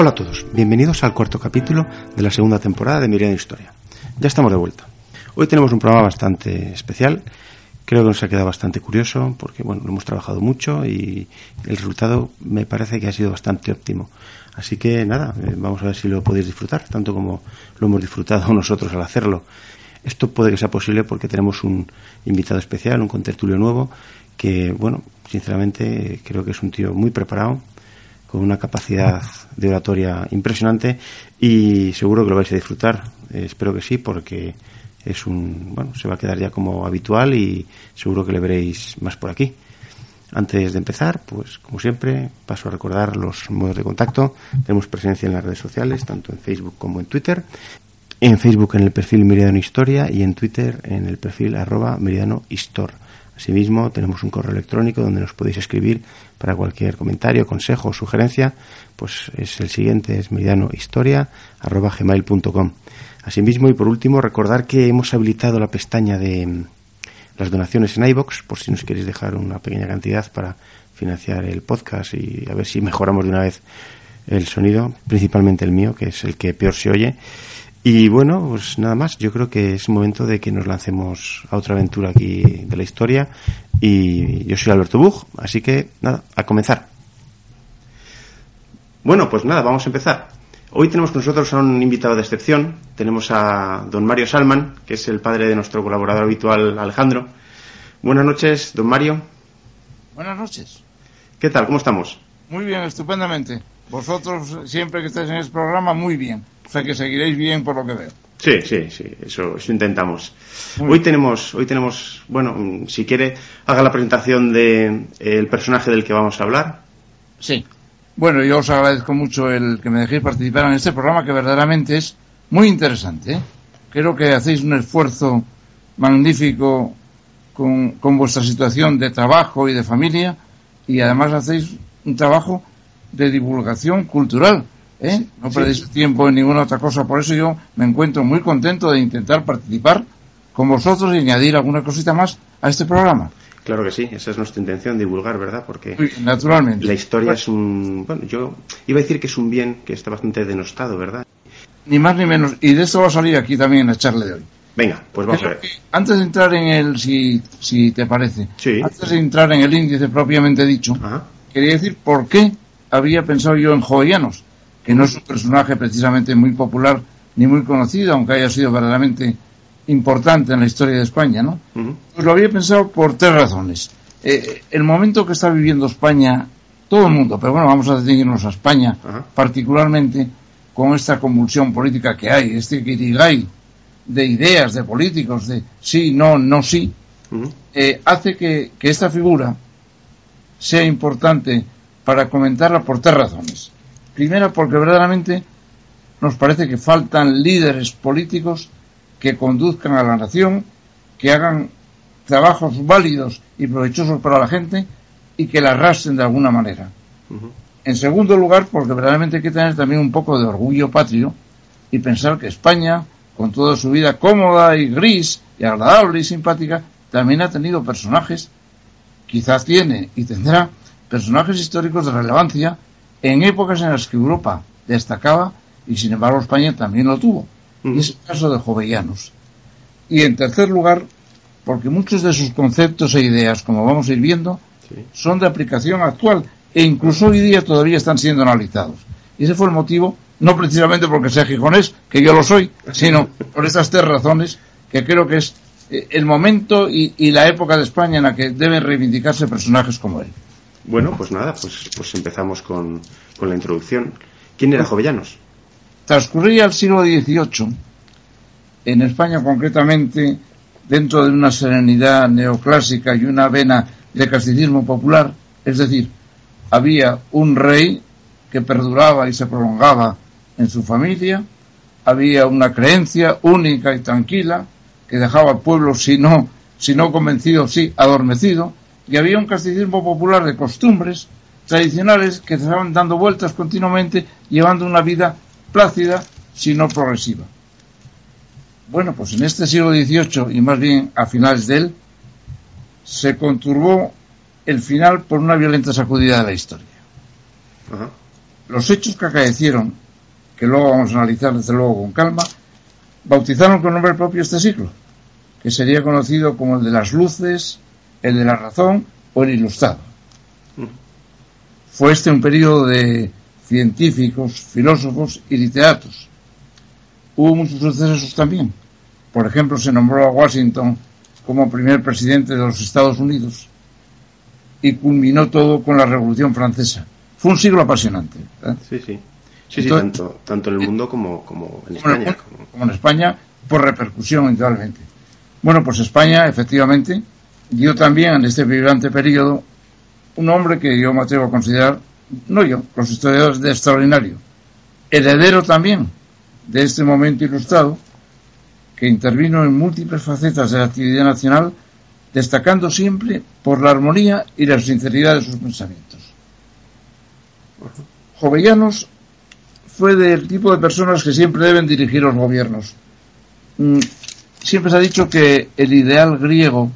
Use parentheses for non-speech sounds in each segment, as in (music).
Hola a todos, bienvenidos al cuarto capítulo de la segunda temporada de Miriam Historia. Ya estamos de vuelta. Hoy tenemos un programa bastante especial. Creo que nos ha quedado bastante curioso porque bueno, lo hemos trabajado mucho y el resultado me parece que ha sido bastante óptimo. Así que nada, eh, vamos a ver si lo podéis disfrutar, tanto como lo hemos disfrutado (laughs) nosotros al hacerlo. Esto puede que sea posible porque tenemos un invitado especial, un contertulio nuevo, que, bueno, sinceramente creo que es un tío muy preparado, con una capacidad de oratoria impresionante y seguro que lo vais a disfrutar. Eh, espero que sí, porque es un, bueno, se va a quedar ya como habitual y seguro que le veréis más por aquí. Antes de empezar, pues como siempre, paso a recordar los modos de contacto. Tenemos presencia en las redes sociales, tanto en Facebook como en Twitter. En Facebook en el perfil Meridiano Historia y en Twitter en el perfil arroba Meridiano. Asimismo, tenemos un correo electrónico donde nos podéis escribir para cualquier comentario, consejo o sugerencia. Pues es el siguiente, es meridianohistoria.gmail.com. Asimismo, y por último, recordar que hemos habilitado la pestaña de mm, las donaciones en iBox, por si nos queréis dejar una pequeña cantidad para financiar el podcast y a ver si mejoramos de una vez el sonido, principalmente el mío, que es el que peor se oye. Y bueno, pues nada más, yo creo que es momento de que nos lancemos a otra aventura aquí de la historia. Y yo soy Alberto Bug, así que nada, a comenzar. Bueno, pues nada, vamos a empezar. Hoy tenemos con nosotros a un invitado de excepción. Tenemos a don Mario Salman, que es el padre de nuestro colaborador habitual Alejandro. Buenas noches, don Mario. Buenas noches. ¿Qué tal? ¿Cómo estamos? Muy bien, estupendamente. Vosotros, siempre que estáis en este programa, muy bien. O sea que seguiréis bien por lo que veo. Sí, sí, sí, eso, eso intentamos. hoy tenemos, hoy tenemos, bueno, mm, si quiere, haga la presentación de eh, el personaje del que vamos a hablar. Sí. Bueno, yo os agradezco mucho el que me dejéis participar en este programa que verdaderamente es muy interesante. ¿eh? Creo que hacéis un esfuerzo magnífico con, con vuestra situación de trabajo y de familia y además hacéis un trabajo de divulgación cultural ¿eh? No perdéis tiempo en ninguna otra cosa. Por eso yo me encuentro muy contento de intentar participar con vosotros y añadir alguna cosita más a este programa. Claro que sí, esa es nuestra intención, divulgar, ¿verdad? Porque naturalmente. la historia es un... Bueno, yo iba a decir que es un bien que está bastante denostado, ¿verdad? Ni más ni menos. Y de esto va a salir aquí también en la charla de hoy. Venga, pues vamos a ver. Antes de entrar en el, si, si te parece, antes de entrar en el índice propiamente dicho, quería decir por qué había pensado yo en jovianos que no es un personaje precisamente muy popular ni muy conocido, aunque haya sido verdaderamente importante en la historia de España, ¿no? Pues lo había pensado por tres razones. Eh, el momento que está viviendo España, todo el mundo, pero bueno, vamos a detenernos a España, particularmente con esta convulsión política que hay, este guirigay de ideas, de políticos, de sí, no, no, sí, eh, hace que, que esta figura sea importante para comentarla por tres razones. Primero, porque verdaderamente nos parece que faltan líderes políticos que conduzcan a la nación, que hagan trabajos válidos y provechosos para la gente y que la arrastren de alguna manera. En segundo lugar, porque verdaderamente hay que tener también un poco de orgullo patrio y pensar que España, con toda su vida cómoda y gris y agradable y simpática, también ha tenido personajes, quizás tiene y tendrá personajes históricos de relevancia en épocas en las que Europa destacaba y sin embargo España también lo tuvo. Y es el caso de Jovellanos. Y en tercer lugar, porque muchos de sus conceptos e ideas, como vamos a ir viendo, son de aplicación actual e incluso hoy día todavía están siendo analizados. Y ese fue el motivo no precisamente porque sea gijonés, que yo lo soy, sino por estas tres razones que creo que es eh, el momento y, la época de España en la que deben reivindicarse personajes como él. Bueno, pues nada, pues, pues empezamos con, con la introducción. ¿Quién era Jovellanos? Transcurría el siglo XVIII, en España concretamente, dentro de una serenidad neoclásica y una vena de casticismo popular, es decir, había un rey que perduraba y se prolongaba en su familia, había una creencia única y tranquila que dejaba al pueblo, si no, si no convencido, sí adormecido, y había un casticismo popular de costumbres tradicionales que estaban dando vueltas continuamente, llevando una vida plácida, si no progresiva. Bueno, pues en este siglo XVIII y más bien a finales de él, se conturbó el final por una violenta sacudida de la historia. Los hechos que acaecieron, que luego vamos a analizar desde luego con calma, bautizaron con nombre propio este siglo, que sería conocido como el de las luces, el de la razón o el ilustrado. Fue este un periodo de científicos, filósofos y literatos. Hubo muchos sucesos también. Por ejemplo, se nombró a Washington como primer presidente de los Estados Unidos y culminó todo con la Revolución Francesa. Fue un siglo apasionante. Sí, sí. Sí, tanto, tanto en el mundo como, como en España. Como en España, por repercusión, indudablemente. Bueno, pues España, efectivamente, dio también en este vibrante periodo un hombre que yo me atrevo a considerar, no yo, los historiadores de extraordinario, heredero también de este momento ilustrado, que intervino en múltiples facetas de la actividad nacional, destacando siempre por la armonía y la sinceridad de sus pensamientos. Jovellanos fue del tipo de personas que siempre deben dirigir los gobiernos. Mm, siempre se ha dicho que el ideal griego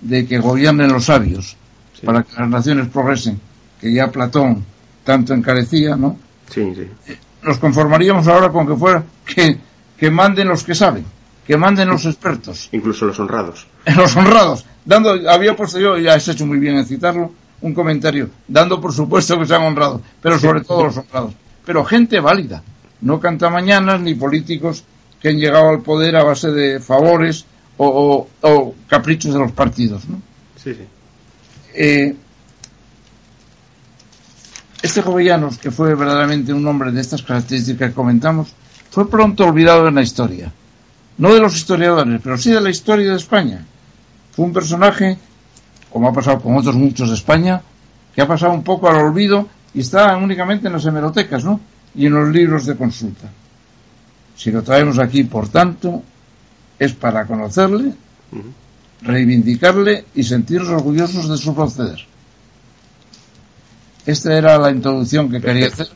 de que gobiernen los sabios para que las naciones progresen, que ya Platón tanto encarecía, ¿no? Sí, sí. Nos conformaríamos ahora con que fuera que, que manden los que saben que manden los expertos. Incluso los honrados. (laughs) Los honrados. Dando, había puesto yo, ya has hecho muy bien en citarlo, un comentario, dando por supuesto que sean honrados, pero sobre todo los honrados. Pero gente válida, no canta mañanas ni políticos que han llegado al poder a base de favores o, caprichos de los partidos. ¿no? Sí, sí. Eh, este Jovellanos, que fue verdaderamente un hombre de estas características que comentamos, fue pronto olvidado en la historia no de los historiadores, pero sí de la historia de España. Fue un personaje, como ha pasado con otros muchos de España, que ha pasado un poco al olvido y está únicamente en las hemerotecas, ¿no? Y en los libros de consulta. Si lo traemos aquí, por tanto, es para conocerle, reivindicarle y sentirnos orgullosos de su proceder. Esta era la introducción que quería hacer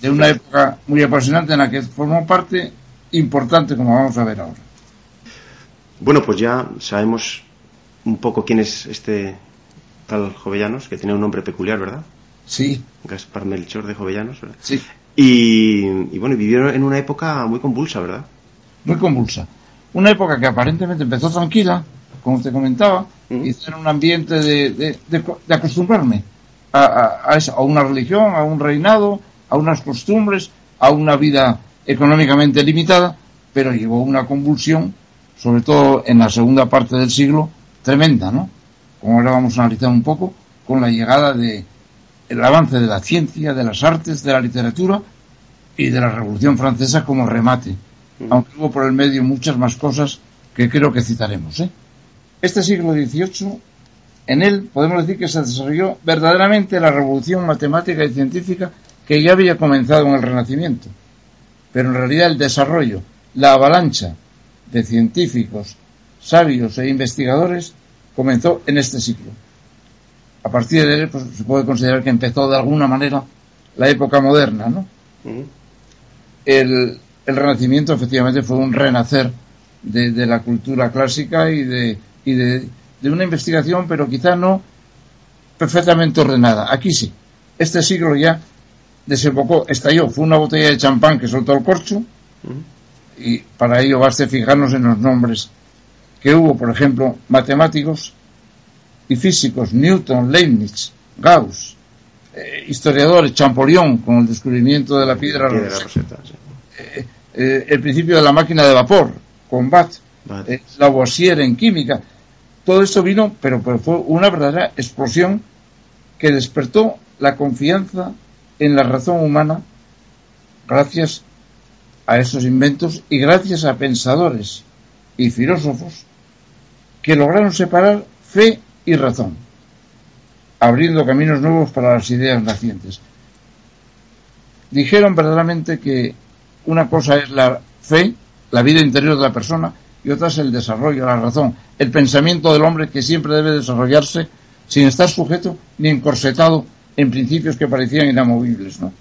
de una época muy apasionante en la que formó parte importante como vamos a ver ahora. Bueno, pues ya sabemos un poco quién es este tal Jovellanos, que tiene un nombre peculiar, ¿verdad? Sí. Gaspar Melchor de Jovellanos, ¿verdad? Sí. Y, bueno, vivieron en una época muy convulsa, ¿verdad? Muy convulsa. Una época que aparentemente empezó tranquila, como usted comentaba, y en un ambiente de, de, acostumbrarme a, a, a una religión, a un reinado, a unas costumbres, a una vida económicamente limitada, pero llevó una convulsión, sobre todo en la segunda parte del siglo, tremenda, ¿no? Como ahora vamos a analizar un poco, con la llegada de el avance de la ciencia, de las artes, de la literatura y de la Revolución Francesa como remate. Aunque hubo por el medio muchas más cosas que creo que citaremos. ¿eh? Este siglo XVIII, en él podemos decir que se desarrolló verdaderamente la revolución matemática y científica que ya había comenzado en el Renacimiento pero en realidad el desarrollo, la avalancha de científicos, sabios e investigadores comenzó en este siglo. A partir de él pues, se puede considerar que empezó de alguna manera la época moderna, ¿no? el, Renacimiento efectivamente fue un renacer de, la cultura clásica y, de, y de, de una investigación, pero quizá no perfectamente ordenada. Aquí sí. Este siglo ya desembocó, estalló, fue una botella de champán que soltó el corcho y para ello baste fijarnos en los nombres que hubo, por ejemplo, matemáticos y físicos, Newton, Leibniz, Gauss, eh, historiadores, Champollion, con el descubrimiento de la piedra, roseta, eh, eh, el principio de la máquina de vapor, con Bat, Lavoisier en química, todo esto vino, pero, pero fue una verdadera explosión que despertó la confianza en la razón humana gracias a esos inventos y gracias a pensadores y filósofos que lograron separar fe y razón, abriendo caminos nuevos para las ideas nacientes. Dijeron verdaderamente que una cosa es la fe, la vida interior de la persona, y otra es el desarrollo, la razón, el pensamiento del hombre que siempre debe desarrollarse sin estar sujeto ni encorsetado en principios que parecían inamovibles, ¿no?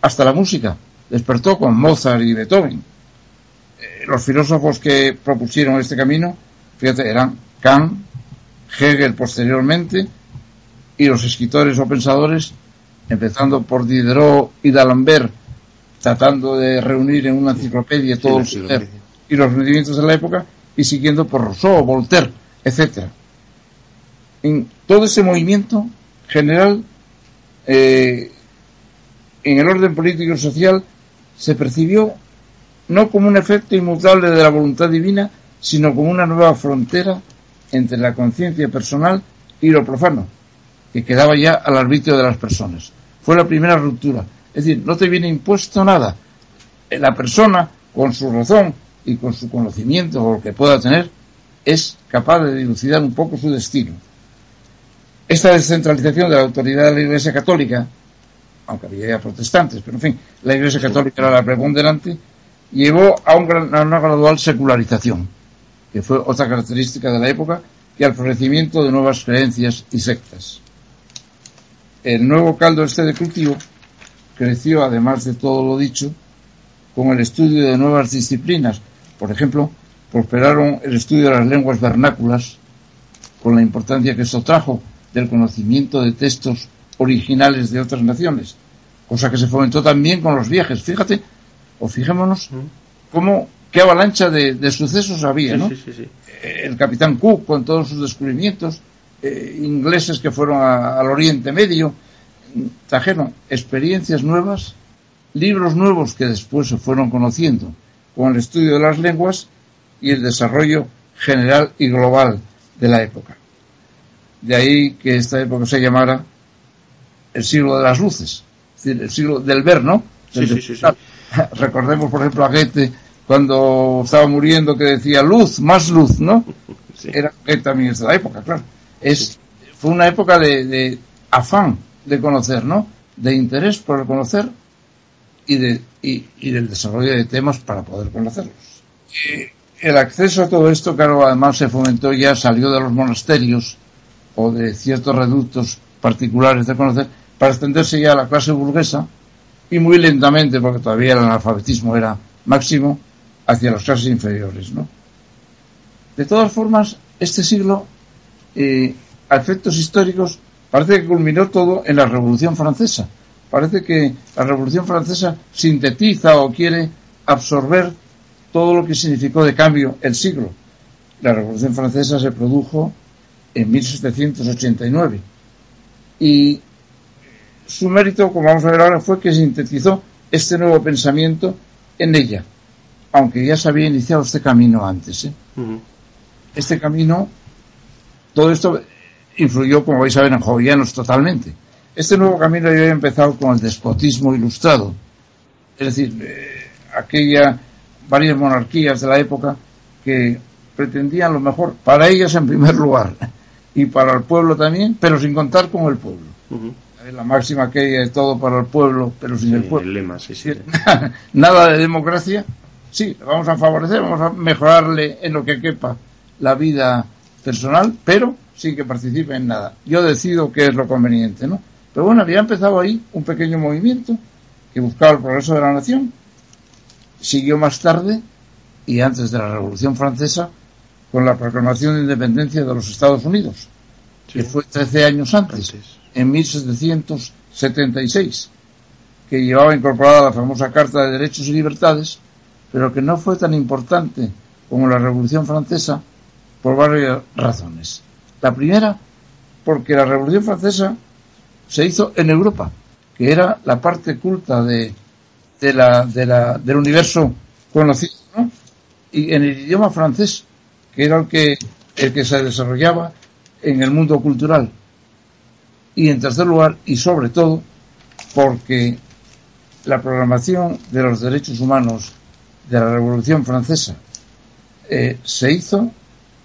Hasta la música despertó con Mozart y Beethoven. Eh, los filósofos que propusieron este camino, fíjate, eran Kant, Hegel posteriormente, y los escritores o pensadores, empezando por Diderot y D'Alembert, tratando de reunir en una enciclopedia todos los y los rendimientos de la época, y siguiendo por Rousseau, Voltaire, etcétera. En todo ese movimiento general, eh, en el orden político y social, se percibió no como un efecto inmutable de la voluntad divina, sino como una nueva frontera entre la conciencia personal y lo profano, que quedaba ya al arbitrio de las personas. Fue la primera ruptura. Es decir, no te viene impuesto nada. La persona, con su razón y con su conocimiento o lo que pueda tener, es capaz de dilucidar un poco su destino. Esta descentralización de la autoridad de la Iglesia Católica, aunque había protestantes, pero en fin, la Iglesia Católica era la preponderante, llevó a, una gradual secularización, que fue otra característica de la época, y al florecimiento de nuevas creencias y sectas. El nuevo caldo este de cultivo creció, además de todo lo dicho, con el estudio de nuevas disciplinas. Por ejemplo, prosperaron el estudio de las lenguas vernáculas, con la importancia que eso trajo del conocimiento de textos originales de otras naciones, cosa que se fomentó también con los viajes. Fíjate, o fijémonos cómo, qué avalancha de, sucesos había, ¿no? Eh, el capitán Cook con todos sus descubrimientos, eh, ingleses que fueron al Oriente Medio, trajeron experiencias nuevas, libros nuevos que después se fueron conociendo con el estudio de las lenguas y el desarrollo general y global de la época. De ahí que esta época se llamara el siglo de las luces, es decir, el siglo del ver, ¿no? (laughs) Recordemos, por ejemplo, a Goethe cuando estaba muriendo que decía luz, más luz, ¿no? (laughs) Era Goethe también de la época, claro. Es, fue una época de, afán de conocer, ¿no? De interés por el conocer y, de, y, del desarrollo de temas para poder conocerlos. el acceso a todo esto, claro, además se fomentó ya, salió de los monasterios o de ciertos reductos particulares de conocer para extenderse ya a la clase burguesa y muy lentamente, porque todavía el analfabetismo era máximo, hacia las clases inferiores, ¿no? De todas formas, este siglo, eh, a efectos históricos, parece que culminó todo en la Revolución Francesa. Parece que la Revolución Francesa sintetiza o quiere absorber todo lo que significó de cambio el siglo. La Revolución Francesa se produjo en 1789 y su mérito, como vamos a ver ahora, fue que sintetizó este nuevo pensamiento en ella, aunque ya se había iniciado este camino antes. ¿eh? Este camino, todo esto influyó, como vais a ver, en Jovianos totalmente. Este nuevo camino ya había empezado con el despotismo ilustrado, es decir, eh, aquella varias monarquías de la época que pretendían lo mejor para ellas en primer lugar (laughs) y para el pueblo también, pero sin contar con el pueblo. La máxima que es todo para el pueblo, pero sin el pueblo. lema, sí, sí. (laughs) Nada de democracia. Sí, vamos a favorecer, vamos a mejorarle en lo que quepa la vida personal, pero sin que participe en nada. Yo decido qué es lo conveniente, ¿no? Pero bueno, había empezado ahí un pequeño movimiento que buscaba el progreso de la nación. Siguió más tarde y antes de la Revolución Francesa con la proclamación de independencia de los Estados Unidos, que fue 13 años antes, en 1776, que llevaba incorporada la famosa Carta de Derechos y Libertades, pero que no fue tan importante como la Revolución Francesa por varias razones. La primera, porque la Revolución Francesa se hizo en Europa, que era la parte culta de, de la, de la, del universo conocido, ¿no? Y en el idioma francés, que era el que, el que se desarrollaba en el mundo cultural. Y en tercer lugar, y sobre todo, porque la programación de los derechos humanos de la Revolución Francesa eh, se hizo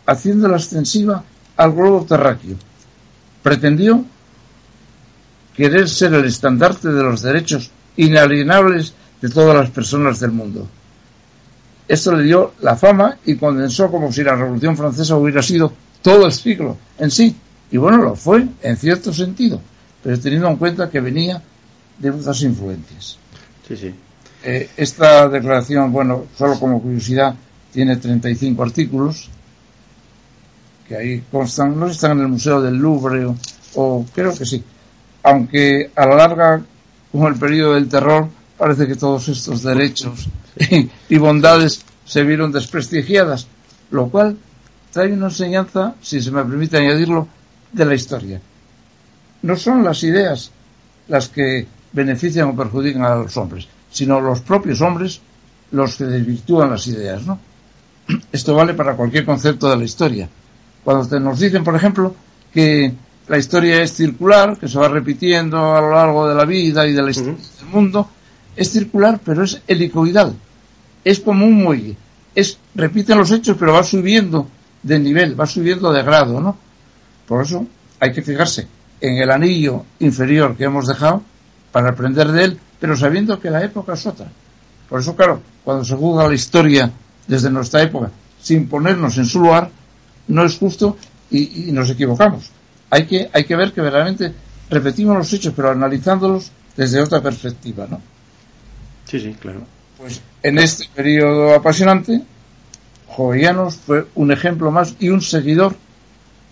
haciéndola extensiva al globo terráqueo. Pretendió querer ser el estandarte de los derechos inalienables de todas las personas del mundo. Esto le dio la fama y condensó como si la Revolución Francesa hubiera sido todo el siglo en sí. Y bueno, lo fue, en cierto sentido, pero teniendo en cuenta que venía de muchas influencias. Sí, sí. Eh, esta declaración, bueno, solo como curiosidad, tiene 35 artículos que ahí constan, no están en el Museo del Louvre o, creo que sí, aunque a la larga, como el periodo del terror, parece que todos estos derechos y bondades se vieron desprestigiadas, lo cual trae una enseñanza, si se me permite añadirlo, de la historia. No son las ideas las que benefician o perjudican a los hombres, sino los propios hombres los que desvirtúan las ideas, ¿no? Esto vale para cualquier concepto de la historia. Cuando nos dicen, por ejemplo, que la historia es circular, que se va repitiendo a lo largo de la vida y de la historia del mundo, es circular, pero es helicoidal. Es como un muelle. Es, repiten los hechos, pero va subiendo de nivel, va subiendo de grado, ¿no? Por eso hay que fijarse en el anillo inferior que hemos dejado para aprender de él, pero sabiendo que la época es otra. Por eso, claro, cuando se juzga la historia desde nuestra época sin ponernos en su lugar, no es justo y, y nos equivocamos. Hay que, hay que ver que verdaderamente repetimos los hechos, pero analizándolos desde otra perspectiva, ¿no? Sí, sí, claro. Pues en este periodo apasionante, Jovellanos fue un ejemplo más y un seguidor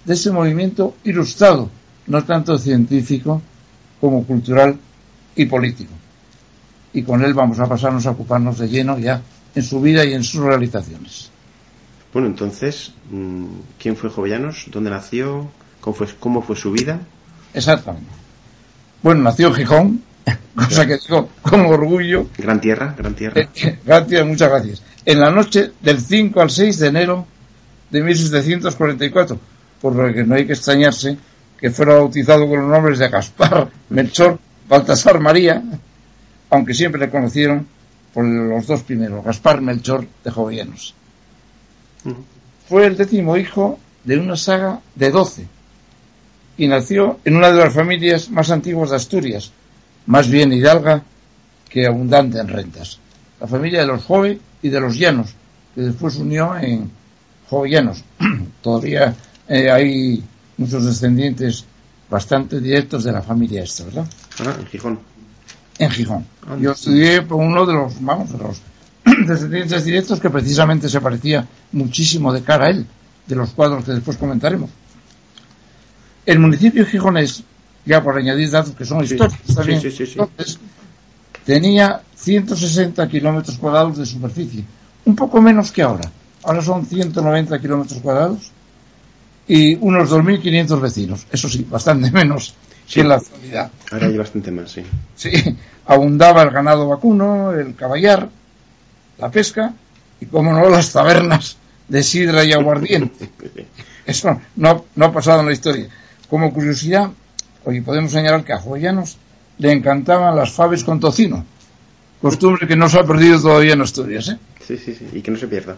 de ese movimiento ilustrado, no tanto científico como cultural y político. Y con él vamos a pasarnos a ocuparnos de lleno ya en su vida y en sus realizaciones. Bueno, entonces, mm, ¿quién fue Jovellanos? ¿Dónde nació? ¿Cómo fue, cómo fue su vida? Exactamente. Bueno, nació en Gijón, (laughs) cosa que digo con orgullo. Gran tierra, gran tierra. Eh, gran tierra, muchas gracias. En la noche del 5 al 6 de enero de 1744, por lo que no hay que extrañarse que fuera bautizado con los nombres de Gaspar, Melchor, Baltasar María, aunque siempre le conocieron por los dos primeros, Gaspar Melchor de Jovellanos. Fue el décimo hijo de una saga de doce y nació en una de las familias más antiguas de Asturias, más bien hidalga que abundante en rentas. La familia de los Jove y de los Llanos, que después unió en Jovellanos. (clears throat) Todavía eh, hay muchos descendientes bastante directos de la familia esta, ¿verdad? Ah, en Gijón. En Gijón. Yo estudié por uno de los, vamos, de los (clears throat) descendientes directos que precisamente se parecía muchísimo de cara a él, de los cuadros que después comentaremos. El municipio gijonés ya por añadir datos que son históricos también, tenía 160 kilómetros cuadrados de superficie, un poco menos que ahora. Ahora son 190 kilómetros cuadrados y unos 2.500 vecinos. Eso sí, bastante (laughs) menos que en la actualidad. Ahora hay bastante más, sí. Sí, abundaba el ganado vacuno, el caballar, la pesca y, como no, las tabernas de sidra y aguardiente. (laughs) Eso no, no ha pasado en la historia. Como curiosidad, hoy podemos señalar que a Jovellanos le encantaban las faves con tocino, costumbre que no se ha perdido todavía en Asturias. ¿eh? Sí, sí, sí, y que no se pierda.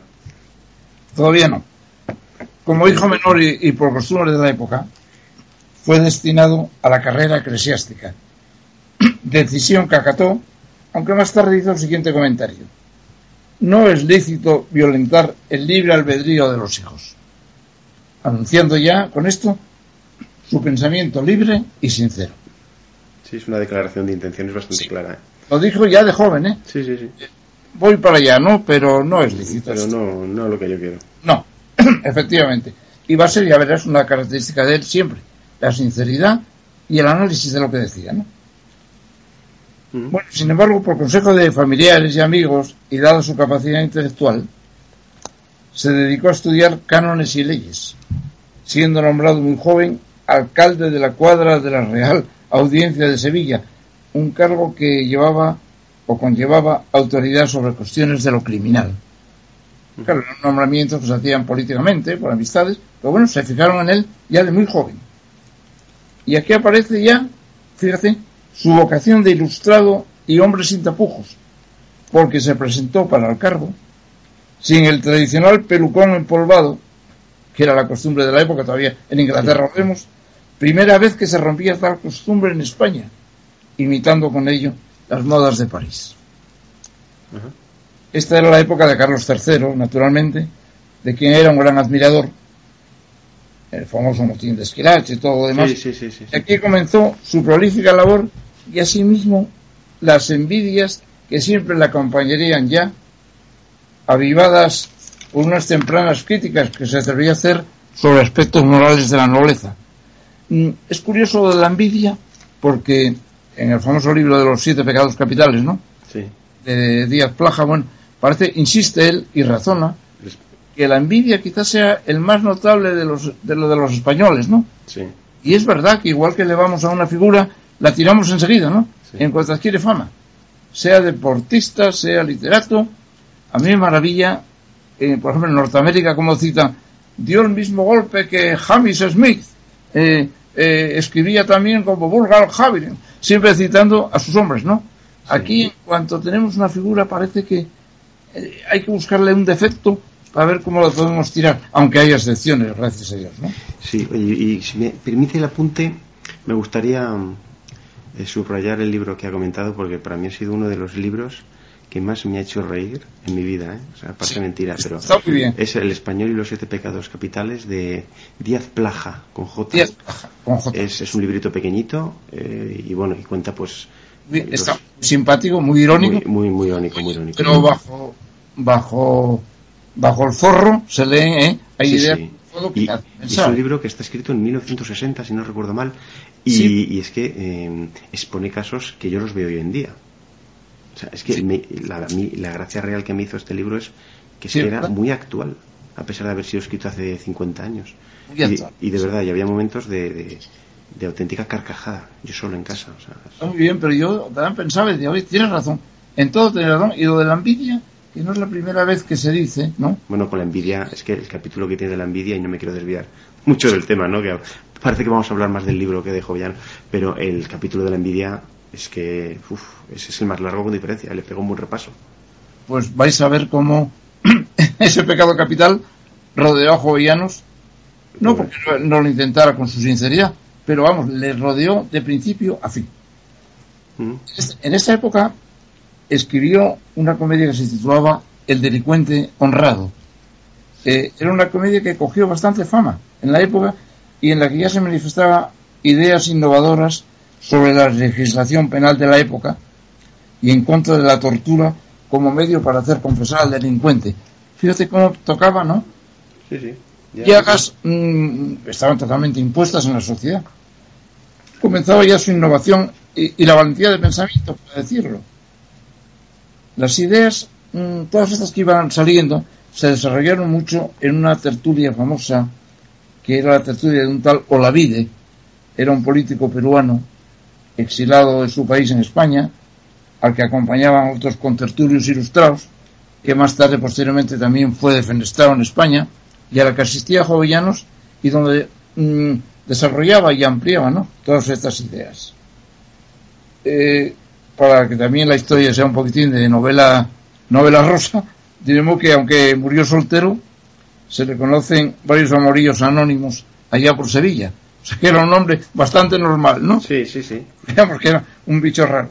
Todavía no. Como hijo menor y, por costumbre de la época, fue destinado a la carrera eclesiástica, (clears throat) decisión que acató, aunque más tarde hizo el siguiente comentario. No es lícito violentar el libre albedrío de los hijos, anunciando ya con esto su pensamiento libre y sincero. Sí, es una declaración de intenciones bastante clara. ¿eh? Lo dijo ya de joven, ¿eh? Sí, sí, sí. Voy para allá, ¿no? Pero no es lícito. Pero no, no lo que yo quiero. No, (clears throat) efectivamente. Y va a ser, ya verás, una característica de él siempre. La sinceridad y el análisis de lo que decía, ¿no? Bueno, sin embargo, por consejo de familiares y amigos y dado su capacidad intelectual, se dedicó a estudiar cánones y leyes, siendo nombrado muy joven alcalde de la cuadra de la Real Audiencia de Sevilla, un cargo que llevaba o conllevaba autoridad sobre cuestiones de lo criminal. Claro, eran nombramientos que se hacían políticamente, por amistades, pero bueno, se fijaron en él ya de muy joven. Y aquí aparece ya, fíjate, su vocación de ilustrado y hombre sin tapujos, porque se presentó para el cargo sin el tradicional pelucón empolvado, que era la costumbre de la época, todavía en Inglaterra lo vemos, primera vez que se rompía tal costumbre en España, imitando con ello las modas de París. Esta era la época de Carlos III, naturalmente, de quien era un gran admirador, el famoso motín de Esquilache y todo lo demás. Aquí comenzó su prolífica labor y asimismo las envidias que siempre le acompañarían ya, avivadas por unas tempranas críticas que se atrevía a hacer sobre aspectos morales de la nobleza. Mm, es curioso de la envidia porque en el famoso libro de los siete pecados capitales, ¿no? Sí. De Díaz Plaja, bueno, parece, insiste él y razona que la envidia quizás sea el más notable de los de, lo de los españoles, ¿no? Sí. Y es verdad que igual que le vamos a una figura, la tiramos enseguida, ¿no? En cuanto adquiere fama. Sea deportista, sea literato. A mí me maravilla, eh, por ejemplo, en Norteamérica, como cita, dio el mismo golpe que James Smith. Eh, eh, escribía también como Bulgar Javier siempre citando a sus hombres, ¿no? Aquí, en cuanto tenemos una figura, parece que eh, hay que buscarle un defecto para ver cómo lo podemos tirar, aunque hay excepciones, gracias a Dios, ¿no? Sí, y, si me permite el apunte, me gustaría subrayar el libro que ha comentado, porque para mí ha sido uno de los libros que más me ha hecho reír en mi vida, ¿eh? o sea, parece mentira, pero es El español y los siete pecados capitales de Díaz Plaja, con J. Díaz Plaja, con J. Es, un librito pequeñito eh, y bueno, y cuenta pues... Está simpático, muy irónico. Muy, muy, irónico, muy irónico. Pero bajo, bajo, bajo el forro se lee, ¿eh? Hay ideas... Y, es un libro que está escrito en 1960, si no recuerdo mal, y, y es que eh, expone casos que yo los veo hoy en día es que la, gracia real que me hizo este libro es que, era muy actual, a pesar de haber sido escrito hace 50 años. Y, de verdad, y había momentos de, auténtica carcajada, yo solo en casa. muy bien, pero yo también pensaba, oye, tienes razón, en todo tienes razón, y lo de la envidia, que no es la primera vez que se dice, ¿no? Bueno, con la envidia, es que el capítulo que tiene de la envidia, y no me quiero desviar mucho del tema, ¿no? Que parece que vamos a hablar más del libro que de Jovian, pero el capítulo de la envidia es que uf, ese es el más largo con diferencia, le pegó un buen repaso. Pues vais a ver cómo (coughs) ese pecado capital rodeó a Jovellanos, no porque no, lo intentara con su sinceridad, pero vamos, le rodeó de principio a fin. Mm. En esa época escribió una comedia que se titulaba El delincuente honrado. era una comedia que cogió bastante fama en la época y en la que ya se manifestaba ideas innovadoras sobre la legislación penal de la época y en contra de la tortura como medio para hacer confesar al delincuente. Fíjate cómo tocaba, ¿no? Sí, sí. Ya, mm, estaban totalmente impuestas en la sociedad. Comenzaba ya su innovación y, la valentía de pensamiento, para decirlo. Las ideas, mm, todas estas que iban saliendo, se desarrollaron mucho en una tertulia famosa, que era la tertulia de un tal Olavide, era un político peruano exilado de su país en España, al que acompañaban otros contertulios ilustrados, que más tarde, posteriormente, también fue defenestrado en España, y a la que asistía Jovellanos y donde mm, desarrollaba y ampliaba ¿no? todas estas ideas. Eh, para que también la historia sea un poquitín de novela, novela rosa, (laughs) diremos que aunque murió soltero, se le conocen varios amorillos anónimos allá por Sevilla, que era un hombre bastante normal, ¿no? Sí, sí, sí. (laughs) Digamos que era un bicho raro.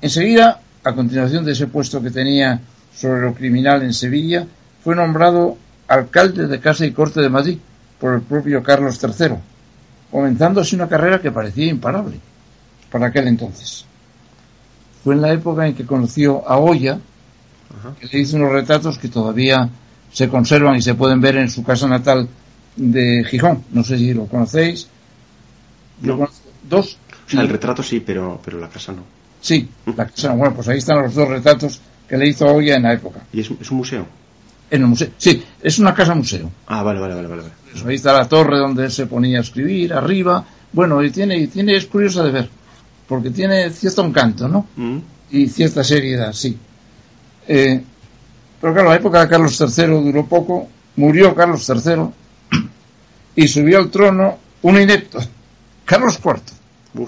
Enseguida, a continuación de ese puesto que tenía sobre lo criminal en Sevilla, fue nombrado alcalde de Casa y Corte de Madrid por el propio Carlos III, comenzando así una carrera que parecía imparable para aquel entonces. Fue en la época en que conoció a Goya, que le hizo unos retratos que todavía se conservan y se pueden ver en su casa natal de Gijón. No sé si lo conocéis. dos. el retrato sí, pero, pero la casa no. Sí, la casa no. Bueno, pues ahí están los dos retratos que le hizo Oya en la época. ¿Y es, un museo? En el museo. Sí, es una casa museo. Ah, vale, vale, vale. vale. Pues ahí está la torre donde se ponía a escribir, arriba, Bueno, y tiene, y tiene, es curioso de ver, porque tiene cierto encanto, ¿no? Mm. Y cierta seriedad, sí. Eh, pero claro, la época de Carlos III duró poco, murió Carlos III y subió al trono un inepto, Carlos IV,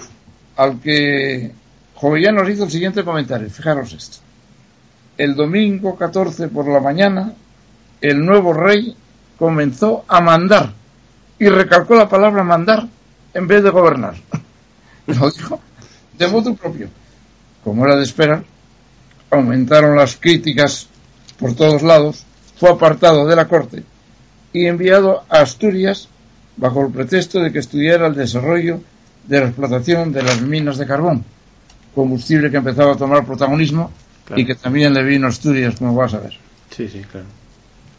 al que Jovellanos hizo el siguiente comentario, fijaros esto. El domingo 14 por la mañana, el nuevo rey comenzó a mandar y recalcó la palabra mandar en vez de gobernar. (laughs) Lo dijo de modo propio. Como era de esperar, aumentaron las críticas por todos lados, fue apartado de la corte y enviado a Asturias bajo el pretexto de que estudiara el desarrollo de la explotación de las minas de carbón, combustible que empezaba a tomar protagonismo y que también le vino a Asturias, como vas a ver. Sí, sí, claro.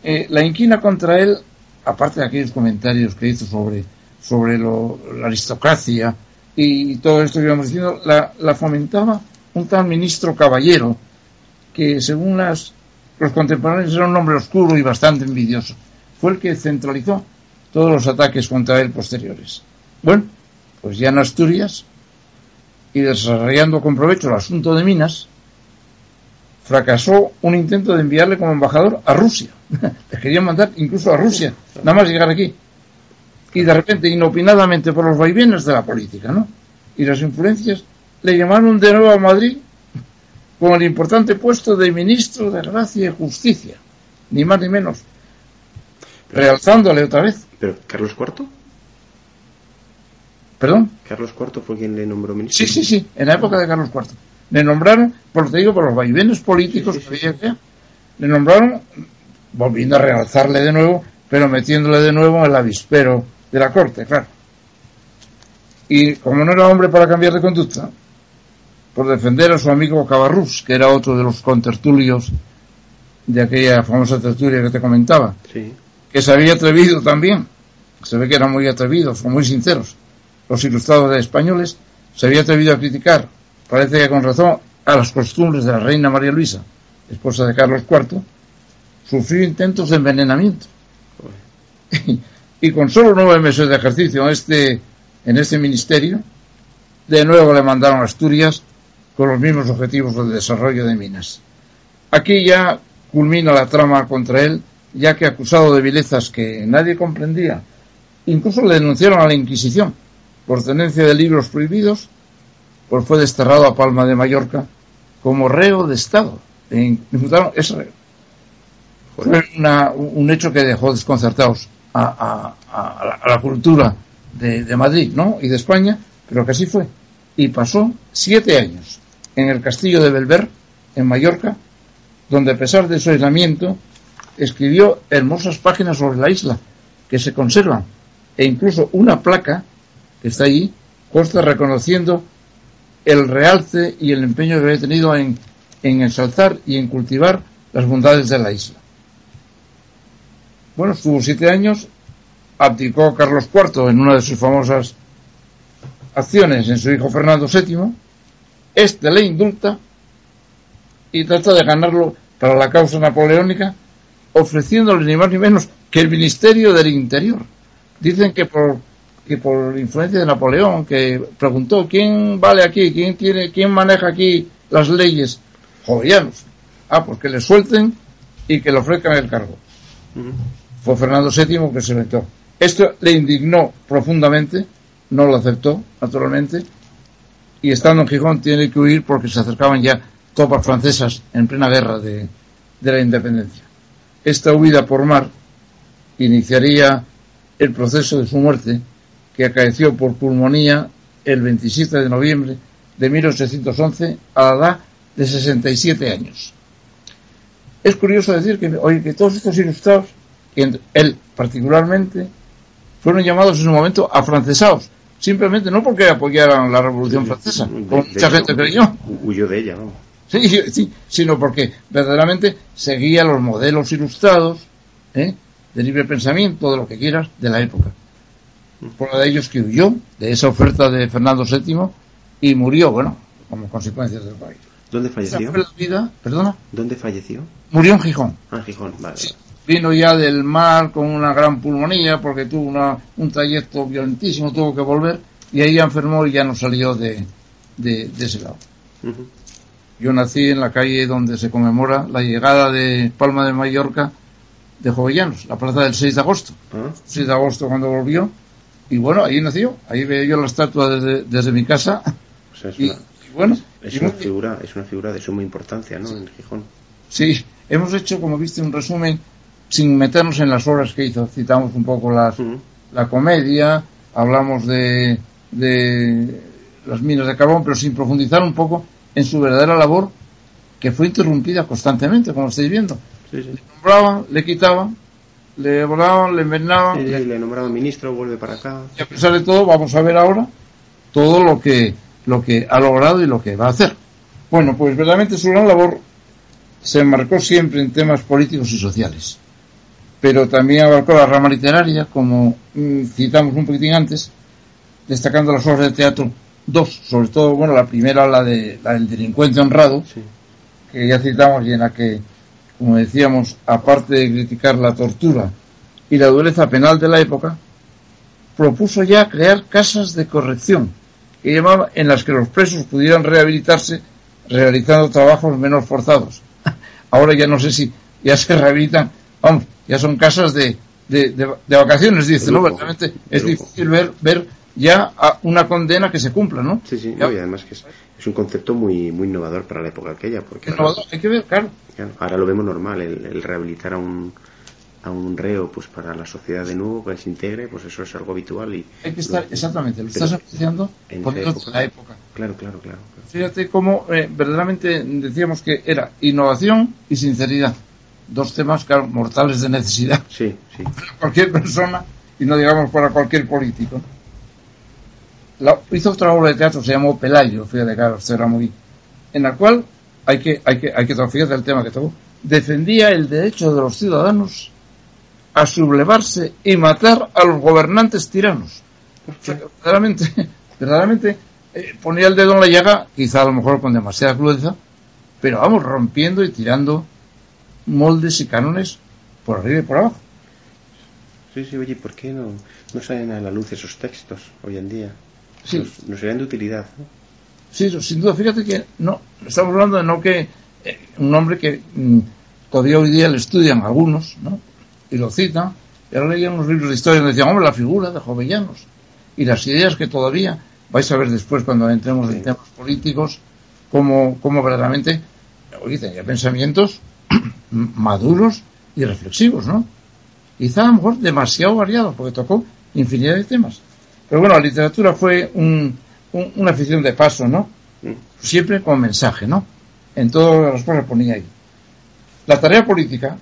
Eh, la inquina contra él, aparte de aquellos comentarios que hizo sobre, sobre la aristocracia y, todo esto que íbamos diciendo, la, la fomentaba un tal ministro caballero que según las, los contemporáneos era un hombre oscuro y bastante envidioso. Fue el que centralizó todos los ataques contra él posteriores. Bueno, pues ya en Asturias y desarrollando con provecho el asunto de Minas, fracasó un intento de enviarle como embajador a Rusia. (laughs) Le querían mandar incluso a Rusia, nada más llegar aquí. Y de repente, inopinadamente por los vaivenes de la política, ¿no? Y las influencias, le llamaron de nuevo a Madrid con el importante puesto de ministro de Gracia y Justicia, ni más ni menos, realzándole otra vez. ¿Pero Carlos IV? ¿Perdón? ¿Carlos IV fue quien le nombró ministro? Sí, sí, sí, en la época de Carlos IV. Le nombraron, por te digo, por los vaivenes políticos que había le nombraron, volviendo a realzarle de nuevo, pero metiéndole de nuevo en el avispero de la corte, claro. Y como no era hombre para cambiar de conducta, por defender a su amigo Cabarrús, que era otro de los contertulios de aquella famosa tertulia que te comentaba, que se había atrevido también, se ve que eran muy atrevidos, o muy sinceros, los ilustrados españoles, se había atrevido a criticar, parece que con razón, a las costumbres de la reina María Luisa, esposa de Carlos IV, sufrió intentos de envenenamiento. (laughs) y con solo nueve meses de ejercicio en este, en este ministerio, de nuevo le mandaron a Asturias con los mismos objetivos del desarrollo de minas. Aquí ya culmina la trama contra él, ya que acusado de vilezas que nadie comprendía, incluso le denunciaron a la Inquisición por tenencia de libros prohibidos, pues fue desterrado a Palma de Mallorca como reo de Estado. E es reo. Fue un hecho que dejó desconcertados a, la, cultura de, de Madrid ¿no? y de España, pero que así fue. Y pasó siete años en el castillo de Belver, en Mallorca, donde a pesar de su aislamiento, escribió hermosas páginas sobre la isla, que se conservan, e incluso una placa que está allí, consta reconociendo el realce y el empeño que había tenido en, en y en cultivar las bondades de la isla. Bueno, estuvo siete años, abdicó Carlos IV en una de sus famosas acciones en su hijo Fernando VII, este le indulta y trata de ganarlo para la causa napoleónica, ofreciéndole ni más ni menos que el Ministerio del Interior. Dicen que por que por influencia de Napoleón, que preguntó quién vale aquí, quién tiene, quién maneja aquí las leyes jovellanos. Ah, pues que le suelten y que le ofrezcan el cargo. Fue Fernando VII que se metió. Esto le indignó profundamente, no lo aceptó, naturalmente, y estando en Gijón tiene que huir porque se acercaban ya tropas francesas en plena guerra de, la independencia. Esta huida por mar iniciaría el proceso de su muerte, que acaeció por pulmonía el 27 de noviembre de 1811 a la edad de 67 años. Es curioso decir que, oye, que todos estos ilustrados, él particularmente, fueron llamados en su momento afrancesados, simplemente no porque apoyaran la Revolución Francesa, como mucha gente creyó. Huyó de ella, ¿no? Sí, sí, sino porque verdaderamente seguía los modelos ilustrados, ¿eh? de libre pensamiento, de lo que quieras, de la época. Por de ellos que huyó de esa oferta de Fernando VII y murió, bueno, como consecuencia del país. ¿Dónde falleció? vida, perdona. ¿Dónde falleció? Murió en Gijón. Ah, Gijón, vale vino ya del mar con una gran pulmonía porque tuvo una, un trayecto violentísimo, tuvo que volver y ahí ya enfermó y ya no salió de, de, ese lado. Yo nací en la calle donde se conmemora la llegada de Palma de Mallorca de Jovellanos, la plaza del 6 de agosto. 6 de agosto cuando volvió. Y bueno, ahí nació. Ahí veo yo la estatua desde, desde mi casa. es, una, bueno, es, una figura, es una figura de suma importancia, ¿no? En Gijón. Sí, hemos hecho, como viste, un resumen sin meternos en las obras que hizo. Citamos un poco las, la comedia, hablamos de, de las minas de carbón, pero sin profundizar un poco en su verdadera labor, que fue interrumpida constantemente, como estáis viendo. Le nombraban, le quitaban, le volaban, le envenenaban. le nombraban ministro, vuelve para acá. Y a pesar de todo, vamos a ver ahora todo lo que, lo que ha logrado y lo que va a hacer. Bueno, pues verdaderamente su gran labor se enmarcó siempre en temas políticos y sociales. Pero también abarcó la rama literaria, como mm, citamos un poquitín antes, destacando las obras de teatro dos, sobre todo, bueno, la primera, la, de, la del delincuente honrado, que ya citamos y en la que, como decíamos, aparte de criticar la tortura y la dureza penal de la época, propuso ya crear casas de corrección, que llamaba, en las que los presos pudieran rehabilitarse realizando trabajos menos forzados. (laughs) Ahora ya no sé si ya se rehabilitan, vamos, ya son casas de, de, de, vacaciones, dice, ¿no? Verdaderamente es difícil ver, ver ya a una condena que se cumpla, ¿no? Sí, sí, y además que es, un concepto muy muy innovador para la época aquella. Porque innovador, hay que ver, claro. Ahora lo vemos normal, el, rehabilitar a un, a un reo pues para la sociedad de nuevo, que se integre, pues eso es algo habitual. y Hay que estar, exactamente, lo estás apreciando en la época. Claro, claro, claro. Fíjate cómo eh, verdaderamente decíamos que era innovación y sinceridad. Dos temas, claro, mortales de necesidad. Sí, sí. (laughs) Para cualquier persona y no digamos para cualquier político hizo otra obra de teatro, se llamó Pelayo, fíjate, claro, era muy, en la cual hay que, hay que, hay que fíjate el tema que tocó, defendía el derecho de los ciudadanos a sublevarse y matar a los gobernantes tiranos. verdaderamente, (laughs) verdaderamente eh, ponía el dedo en la llaga, quizá a lo mejor con demasiada crudeza, pero vamos rompiendo y tirando moldes y cánones por arriba y por abajo. Sí, sí, oye, ¿por qué no, no salen a la luz esos textos hoy en día? Sí. Nos, serían de utilidad. Sí, sin duda. Fíjate que no, estamos hablando de no que eh, un hombre que mm, todavía hoy día le estudian algunos, ¿no? Y lo citan. Y ahora leían unos libros de historia donde decían, hombre, la figura de Jovellanos. Y las ideas que todavía vais a ver después cuando entremos en temas políticos, como, como verdaderamente, oye, tenía pensamientos (clears throat) maduros y reflexivos, ¿no? Quizá a lo mejor demasiado variados, porque tocó infinidad de temas. Pero bueno, la literatura fue una afición de paso, ¿no? Mm. Siempre con mensaje, ¿no? En todas las cosas ponía ahí. La tarea política,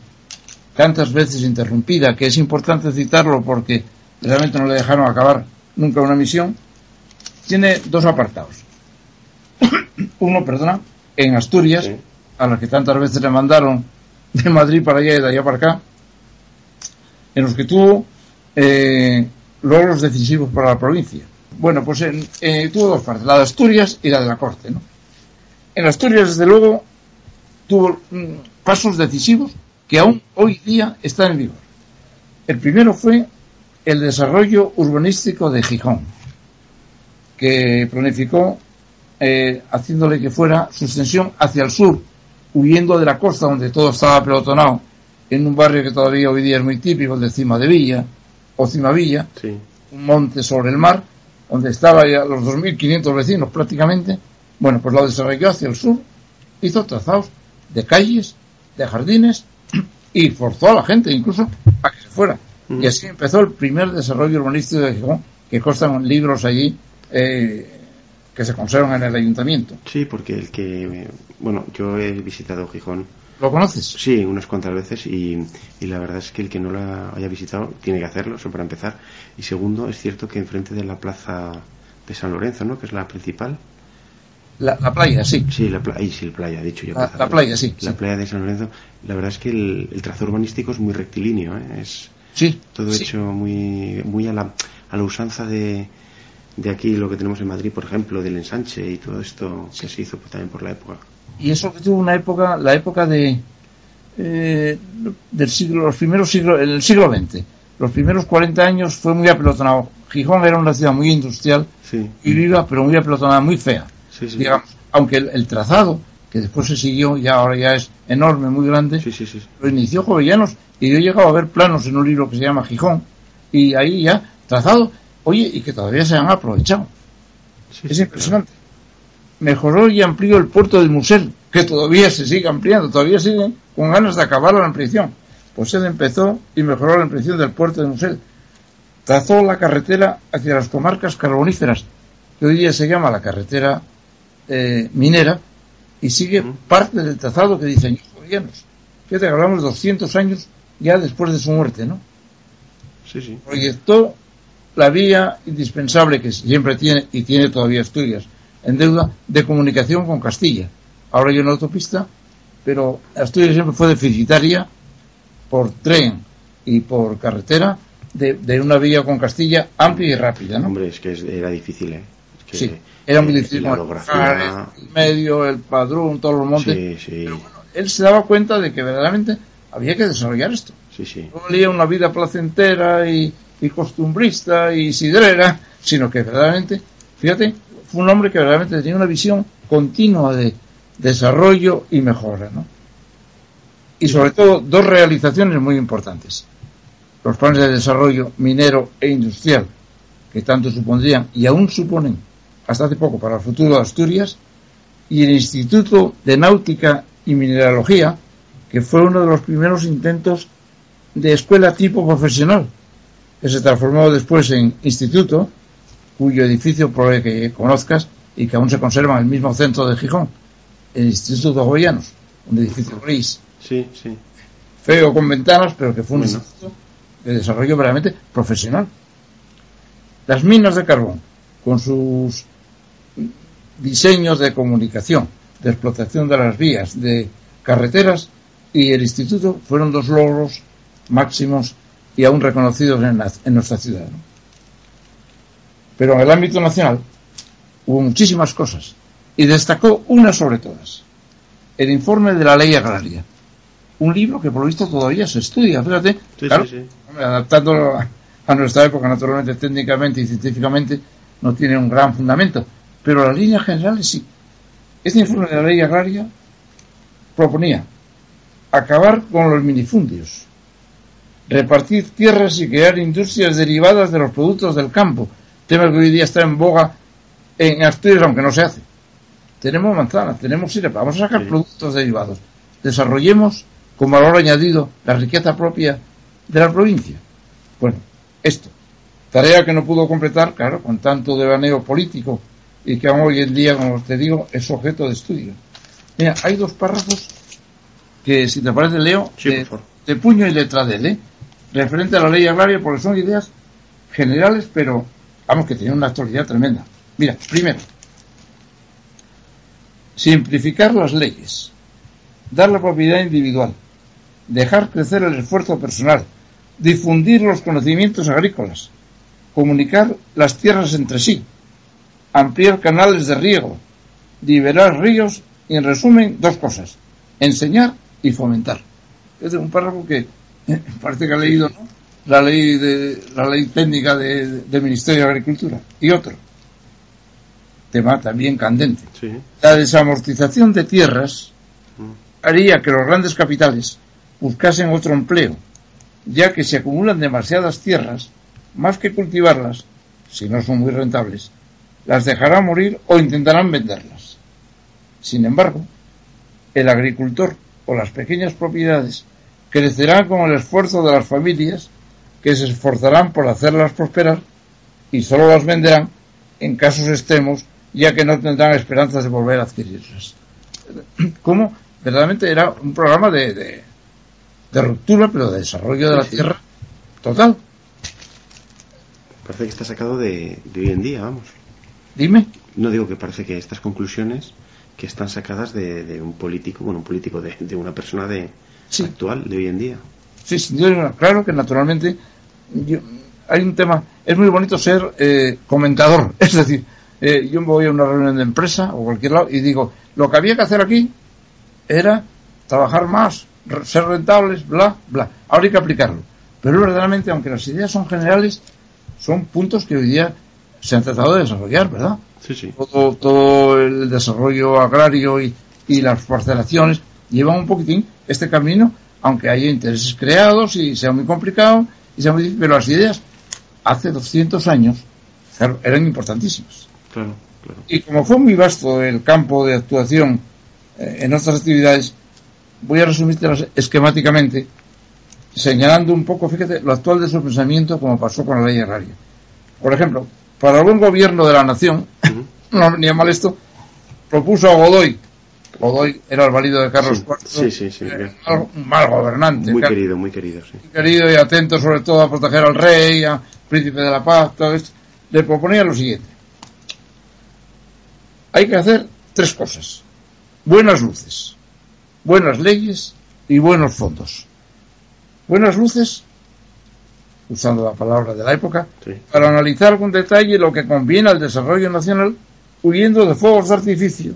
tantas veces interrumpida, que es importante citarlo porque realmente no le dejaron acabar nunca una misión, tiene dos apartados. (clears throat) Uno, perdona, en Asturias, a la que tantas veces le mandaron de Madrid para allá y de allá para acá, en los que tuvo eh, logros decisivos para la provincia. Bueno, pues en, eh, tuvo dos partes, la de Asturias y la de la Corte. ¿no? En Asturias, desde luego, tuvo mm, pasos decisivos que aún hoy día están en vigor. El primero fue el desarrollo urbanístico de Gijón, que planificó eh, haciéndole que fuera su extensión hacia el sur, huyendo de la costa donde todo estaba pelotonado, en un barrio que todavía hoy día es muy típico, de Cima de Villa, o Cimavilla, un monte sobre el mar, donde estaba ya los 2.500 vecinos prácticamente. Bueno, pues lo desarrolló hacia el sur, hizo trazados de calles, de jardines (clears throat) y forzó a la gente incluso a que se fuera. Y así empezó el primer desarrollo urbanístico de Gijón, que constan libros allí eh, que se conservan en el ayuntamiento. Sí, porque el que, bueno, yo he visitado Gijón ¿Lo conoces? Sí, unas cuantas veces y, la verdad es que el que no lo haya visitado tiene que hacerlo, eso para empezar. Y segundo, es cierto que enfrente de la plaza de San Lorenzo, ¿no? que es la principal. La, playa, sí. Sí, la, playa, sí, la playa, dicho yo. La, playa, sí. La playa de San Lorenzo. La verdad es que el, trazo urbanístico es muy rectilíneo, ¿eh? es sí, todo hecho muy, muy a la, a la usanza de, de aquí, lo que tenemos en Madrid, por ejemplo, del ensanche y todo esto que se hizo también por la época. Y eso que tuvo una época, la época de eh, del siglo, los primeros siglos, el siglo XX, los primeros 40 años fue muy apelotonado. Gijón era una ciudad muy industrial y viva, pero muy apelotonada, muy fea. Digamos, aunque el, trazado, que después se siguió, ya ahora ya es enorme, muy grande, lo inició Jovellanos. Y yo he llegado a ver planos en un libro que se llama Gijón. Y ahí ya trazado, oye, y que todavía se han aprovechado. es impresionante. Mejoró y amplió el puerto del Musel, que todavía se sigue ampliando, todavía siguen con ganas de acabar la ampliación. Pues él empezó y mejoró la ampliación del puerto de Musel. Trazó la carretera hacia las comarcas carboníferas, que hoy día se llama la carretera eh, minera, y sigue parte del trazado que diseñó Jovellanos. Fíjate que hablamos de 200 años ya después de su muerte, ¿no? Sí, sí. Proyectó la vía indispensable que siempre tiene y tiene todavía Asturias en deuda de comunicación con Castilla. Ahora hay una autopista, pero Asturias siempre fue deficitaria por tren y por carretera de, una vía con Castilla amplia y rápida, ¿no? Hombre, es que era difícil, ¿eh? sí, era muy difícil. El medio, el padrón, todos los montes. Sí, sí. él se daba cuenta de que verdaderamente había que desarrollar esto. Sí, sí. No valía una vida placentera y, y costumbrista y sidrera, sino que verdaderamente, fíjate, fue un hombre que verdaderamente tenía una visión continua de desarrollo y mejora, ¿no? Y sobre todo dos realizaciones muy importantes. Los planes de desarrollo minero e industrial, que tanto supondrían y aún suponen hasta hace poco para el futuro de Asturias, y el Instituto de Náutica y Mineralogía, que fue uno de los primeros intentos de escuela tipo profesional, que se transformó después en instituto, cuyo edificio probable que conozcas y que aún se conserva en el mismo centro de Gijón, el Instituto Jovellanos, un edificio gris. Sí, sí. Feo con ventanas, pero que fue un instituto de desarrollo verdaderamente profesional. Las minas de carbón, con sus diseños de comunicación, de explotación de las vías, de carreteras, y el instituto fueron dos logros máximos y aún reconocidos en, nuestra ciudad. Pero en el ámbito nacional hubo muchísimas cosas y destacó una sobre todas, el informe de la ley agraria, un libro que por lo visto todavía se estudia, fíjate, adaptándolo a, nuestra época, naturalmente, técnicamente y científicamente, no tiene un gran fundamento, pero las líneas generales sí. Este informe de la ley agraria proponía acabar con los minifundios, repartir tierras y crear industrias derivadas de los productos del campo, tema que hoy día está en boga en Asturias, aunque no se hace. Tenemos manzanas, tenemos sirepa, vamos a sacar productos derivados. Desarrollemos con valor añadido la riqueza propia de la provincia. Bueno, esto. Tarea que no pudo completar, claro, con tanto devaneo político y que hoy en día, como te digo, es objeto de estudio. Mira, hay dos párrafos que si te parece leo de, puño y letra de él, ¿eh? Referente a la ley agraria, porque son ideas generales, pero vamos que tienen una actualidad tremenda. Mira, primero, simplificar las leyes, dar la propiedad individual, dejar crecer el esfuerzo personal, difundir los conocimientos agrícolas, comunicar las tierras entre sí, ampliar canales de riego, liberar ríos y, en resumen, dos cosas, enseñar y fomentar. Es un párrafo que (laughs) parece que ha leído ¿no? la ley de la ley técnica del Ministerio de Agricultura. Y otro. Tema también candente. La desamortización de tierras mm. haría que los grandes capitales buscasen otro empleo ya que se acumulan demasiadas tierras más que cultivarlas si no son muy rentables las dejarán morir o intentarán venderlas. Sin embargo el agricultor o las pequeñas propiedades crecerán con el esfuerzo de las familias que se esforzarán por hacerlas prosperar y solo las venderán en casos extremos ya que no tendrán esperanzas de volver a adquirirlas. (clears throat) Como verdaderamente era un programa de, de, ruptura, pero de desarrollo de la tierra total. Parece que está sacado de, hoy en día, vamos. Dime. No digo que parece que estas conclusiones que están sacadas de, un político, bueno, un político de, de una persona de, actual de hoy en día. Sí, claro que naturalmente hay un tema, es muy bonito ser eh, comentador, (laughs) es decir, eh, yo voy a una reunión de empresa o cualquier lado y digo, lo que había que hacer aquí era trabajar más, ser rentables, bla, bla. Ahora hay que aplicarlo. Pero verdaderamente, aunque las ideas son generales, son puntos que hoy día se han tratado de desarrollar, ¿verdad? Sí, sí. Todo, todo el desarrollo agrario y, y las parcelaciones llevan un poquitín este camino, aunque haya intereses creados y sea muy complicado, y sea muy difícil, pero las ideas hace 200 años eran importantísimas. Claro, claro. Y como fue muy vasto el campo de actuación eh, en otras actividades, voy a resumírtelas esquemáticamente, señalando un poco, fíjate, lo actual de su pensamiento como pasó con la ley agraria. Por ejemplo, para buen gobierno de la nación, no venía mal esto, propuso a Godoy, Godoy era el marido de Carlos IV, sí, sí, sí, un mal gobernante. Muy querido, muy querido. Muy querido y atento sobre todo a proteger al rey, al príncipe de la paz, todo esto. Le proponía lo siguiente. Hay que hacer tres cosas. Buenas luces, buenas leyes y buenos fondos. Buenas luces, usando la palabra de la época, para analizar con detalle lo que conviene al desarrollo nacional, huyendo de fuegos de artificio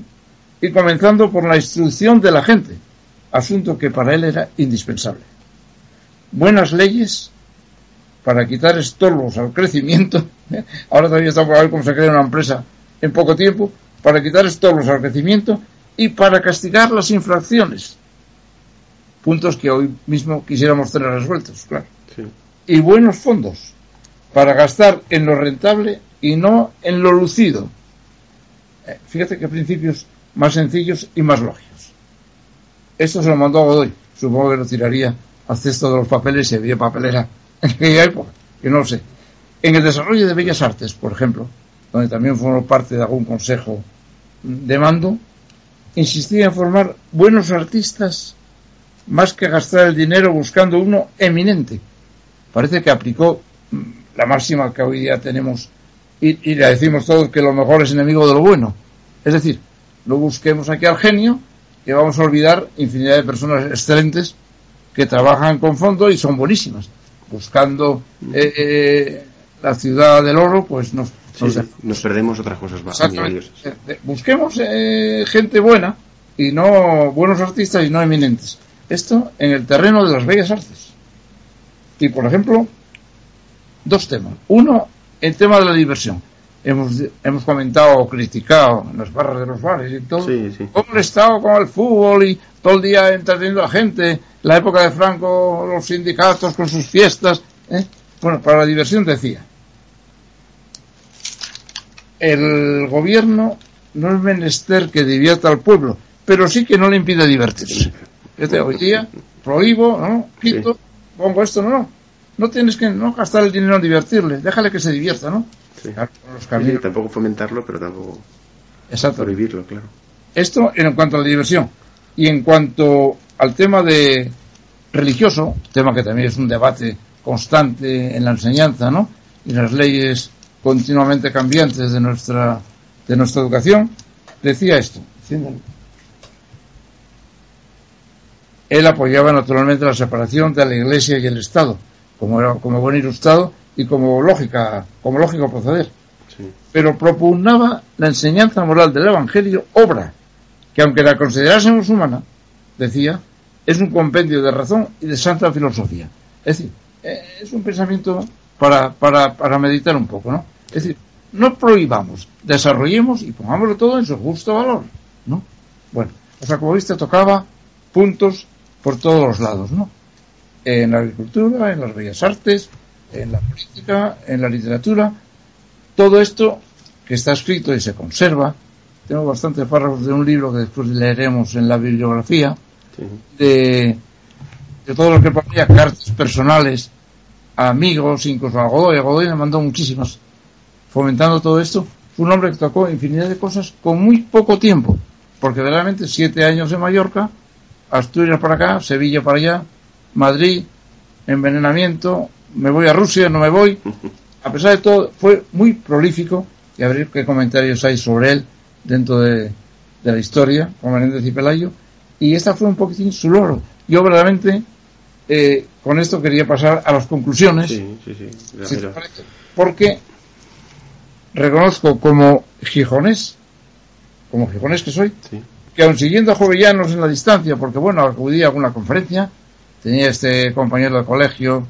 y comenzando por la instrucción de la gente, asunto que para él era indispensable. Buenas leyes para quitar estorbos al crecimiento, ahora todavía estamos por ver cómo se crea una empresa en poco tiempo, para quitar estorbos al crecimiento y para castigar las infracciones. Puntos que hoy mismo quisiéramos tener resueltos, claro. Y buenos fondos para gastar en lo rentable y no en lo lucido. Eh, fíjate qué principios más sencillos y más lógicos. Esto se lo mandó a Godoy. Supongo que lo tiraría al cesto de los papeles si había papelera en aquella época, que no lo sé. En el desarrollo de Bellas Artes, por ejemplo, donde también formó parte de algún consejo de mando, insistía en formar buenos artistas más que gastar el dinero buscando uno eminente. Parece que aplicó mm, la máxima que hoy día tenemos y, y le decimos todos que lo mejor es enemigo de lo bueno. Es decir, no busquemos aquí al genio, que vamos a olvidar infinidad de personas excelentes que trabajan con fondo y son buenísimas. Buscando eh, eh, la ciudad del oro, pues nos, nos, perdemos otras cosas más. Eh, busquemos gente buena y no buenos artistas y no eminentes. Esto en el terreno de las bellas artes. Y por ejemplo, dos temas. Uno, el tema de la diversión hemos, hemos comentado o criticado en las barras de los bares y todo, sí, sí. cómo estado con el fútbol y todo el día entreteniendo a la gente, la época de Franco, los sindicatos con sus fiestas. ¿eh? Bueno, para la diversión decía, el gobierno no es menester que divierta al pueblo, pero sí que no le impide divertirse. Este, hoy día prohíbo, ¿no? Quito, pongo esto, no, no. No tienes que no gastar el dinero en divertirle, déjale que se divierta, ¿no? Tampoco fomentarlo, pero tampoco Exacto. prohibirlo, claro. Esto en cuanto a la diversión. Y en cuanto al tema de religioso, tema que también es un debate constante en la enseñanza, ¿no? Y las leyes continuamente cambiantes de nuestra, de nuestra educación, decía esto. Él apoyaba naturalmente la separación de la Iglesia y el Estado, como, era, como buen ilustrado y como lógica, como lógico proceder. Pero propugnaba la enseñanza moral del Evangelio, obra, que aunque la considerásemos humana, decía, es un compendio de razón y de santa filosofía. Es decir, eh, es un pensamiento para, para, para meditar un poco, ¿no? Es decir, no prohibamos, desarrollemos y pongámoslo todo en su justo valor, ¿no? Bueno, o sea, como viste, tocaba puntos por todos los lados, ¿no? En la agricultura, en las bellas artes, en la política, en la literatura, todo esto que está escrito y se conserva. Tengo bastantes párrafos de un libro que después leeremos en la bibliografía, de, de todo lo que ponía cartas personales a amigos, incluso a Godoy. A Godoy me mandó muchísimas, fomentando todo esto. Fue un hombre que tocó infinidad de cosas con muy poco tiempo, porque realmente siete años en Mallorca, Asturias para acá, Sevilla para allá, Madrid, envenenamiento, me voy a Rusia, no me voy. (laughs) A pesar de todo, fue muy prolífico y a ver qué comentarios hay sobre él dentro de, la historia, con Menéndez y Pelayo. Y esta fue un poquitín su loro. Yo verdaderamente eh, con esto quería pasar a las conclusiones. Sí, sí, sí. porque reconozco como gijonés, como gijonés que soy, que aun siguiendo a Jovellanos en la distancia, porque bueno, acudí a alguna conferencia, tenía este compañero de colegio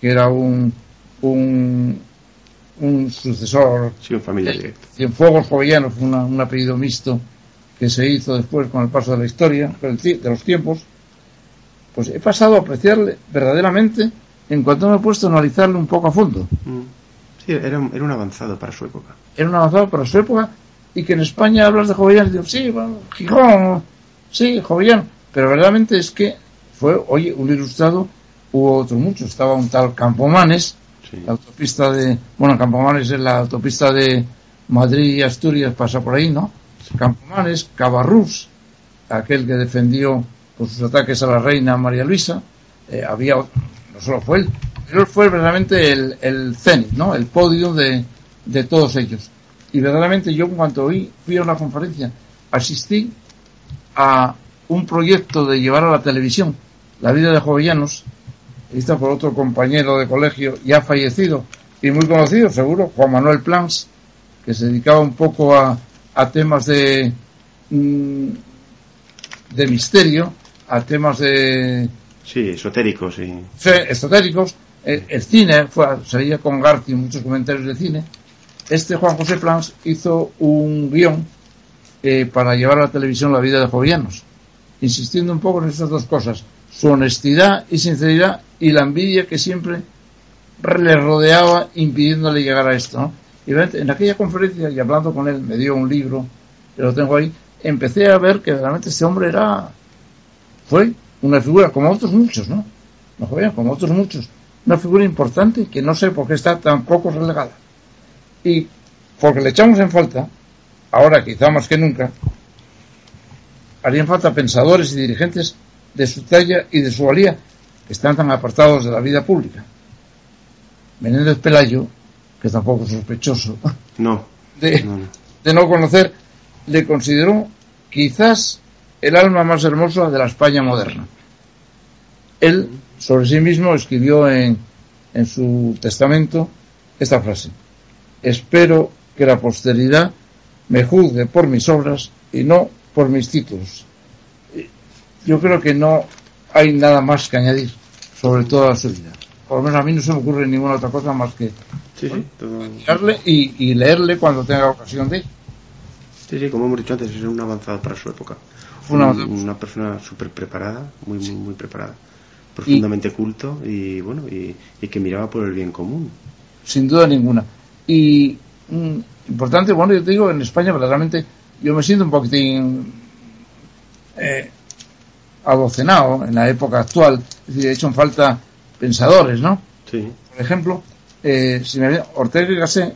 que era un, un, un sucesor. Sí, un familia directa. Cienfuegos Jovellanos, un apellido mixto que se hizo después con el paso de la historia, de los tiempos. Pues he pasado a apreciarle verdaderamente en cuanto me he puesto a analizarle un poco a fondo. Mm. Sí, era, era un avanzado para su época. Era un avanzado para su época y que en España hablas de Jovellanos y digo, sí, bueno, Gijón, sí, Jovellano. Pero verdaderamente es que fue, oye, un ilustrado, hubo otros muchos. Estaba un tal Campomanes, la autopista de, bueno, Campomanes es la autopista de Madrid y Asturias, pasa por ahí, ¿no? Campomanes, Cabarrús, aquel que defendió con sus ataques a la reina María Luisa, eh, había, no solo fue él, pero fue verdaderamente el, el cenit, ¿no? El podio de, de todos ellos. Y verdaderamente yo, en cuanto oí, fui a una conferencia, asistí a un proyecto de llevar a la televisión la vida de Jovellanos, está por otro compañero de colegio ya fallecido y muy conocido, seguro, Juan Manuel Plans, que se dedicaba un poco a, a temas de, mm, de misterio, a temas de... Sí, esotéricos, sí. esotéricos. El, cine, fue, salía con Garty muchos comentarios de cine. Este Juan José Plans hizo un guion eh, para llevar a la televisión la vida de Jovianos, insistiendo un poco en estas dos cosas, su honestidad y sinceridad y la envidia que siempre le rodeaba impidiéndole llegar a esto. ¿no? Y en aquella conferencia, y hablando con él, me dio un libro, que lo tengo ahí, empecé a ver que realmente este hombre era, fue una figura, como otros muchos, ¿no? No como otros muchos, una figura importante que no sé por qué está tan poco relegada. Y porque le echamos en falta, ahora quizá más que nunca, harían falta pensadores y dirigentes de su talla y de su valía, están tan apartados de la vida pública. Menéndez Pelayo que tampoco es sospechoso (laughs) no, de, no, conocer, le consideró quizás el alma más hermosa de la España moderna. Él, sobre sí mismo, escribió en, en su testamento esta frase. Espero que la posteridad me juzgue por mis obras y no por mis títulos. Yo creo que no hay nada más que añadir sobre toda su vida por lo menos a mí no se me ocurre ninguna otra cosa más que sí, y, leerle cuando tenga ocasión de Sí, sí, como hemos dicho antes, es un avanzado para su época. Una, una persona súper preparada, muy, muy, muy preparada, profundamente culto y bueno, y, que miraba por el bien común. Sin duda ninguna. Y mm, importante, bueno, yo te digo, en España verdaderamente yo me siento un poquitín eh, adocenado en la época actual, es decir, he hecho en falta pensadores, ¿no? Sí. Por ejemplo, eh, si me Ortega y Gasset,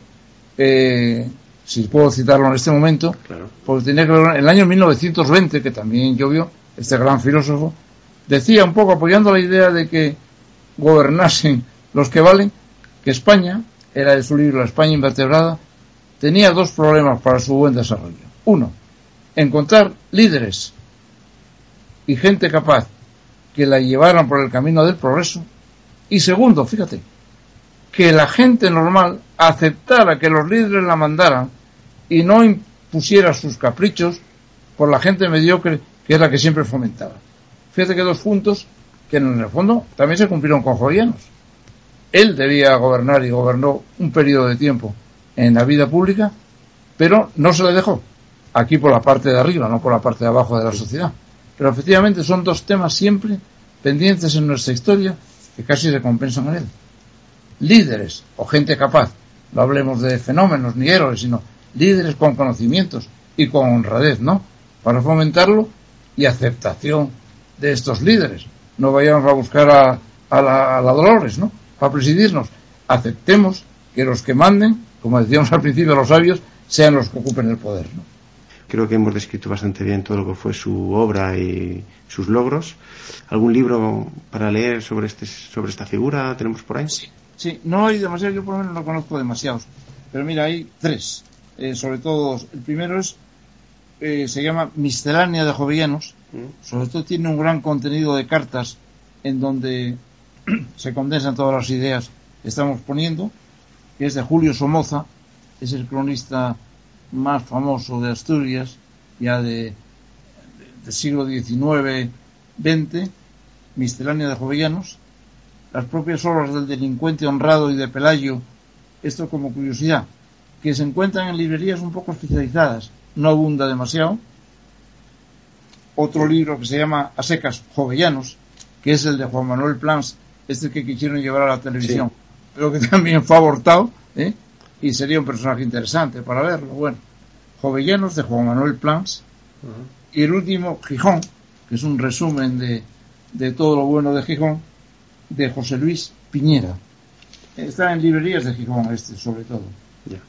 eh, si puedo citarlo en este momento, claro. porque tenía que ver en el año 1920, que también llovió, este gran filósofo, decía un poco apoyando la idea de que gobernasen los que valen, que España, era de su libro La España invertebrada, tenía dos problemas para su buen desarrollo. Uno, encontrar líderes y gente capaz que la llevaran por el camino del progreso y segundo, fíjate, que la gente normal aceptara que los líderes la mandaran y no impusiera sus caprichos por la gente mediocre que es la que siempre fomentaba. Fíjate que dos puntos que en el fondo también se cumplieron con Jovianos. Él debía gobernar y gobernó un periodo de tiempo en la vida pública, pero no se le dejó. Aquí por la parte de arriba, no por la parte de abajo de la sociedad. Pero efectivamente son dos temas siempre pendientes en nuestra historia que casi se compensan en él. Líderes o gente capaz, no hablemos de fenómenos ni héroes, sino líderes con conocimientos y con honradez, ¿no? Para fomentarlo y aceptación de estos líderes. No vayamos a buscar a, a, la, a la Dolores, ¿no? Para presidirnos. Aceptemos que los que manden, como decíamos al principio los sabios, sean los que ocupen el poder, ¿no? Creo que hemos descrito bastante bien todo lo que fue su obra y sus logros. ¿Algún libro para leer sobre, este, sobre esta figura tenemos por ahí? Sí, sí, no hay demasiado, yo por lo menos no conozco demasiados. Pero mira, hay tres. Eh, sobre todo, el primero es, eh, se llama Miscelánea de Jovellanos. Mm. Sobre todo tiene un gran contenido de cartas en donde (clears throat) se condensan todas las ideas que estamos poniendo, que es de Julio Somoza, es el cronista más famoso de Asturias, ya de, siglo XIX, XX, Miscelánea de Jovellanos. las propias obras del delincuente honrado y de Pelayo, esto como curiosidad, que se encuentran en librerías un poco especializadas, no abunda demasiado. Otro libro que se llama A secas, Jovellanos, que es el de Juan Manuel Plans, este que quisieron llevar a la televisión, pero que (laughs) también fue abortado, ¿eh? Y sería un personaje interesante para verlo. Bueno, Jovellanos de Juan Manuel Plans, y el último, Gijón, que es un resumen de, de todo lo bueno de Gijón, de José Luis Piñera. Está en librerías de Gijón este, sobre todo. Ya.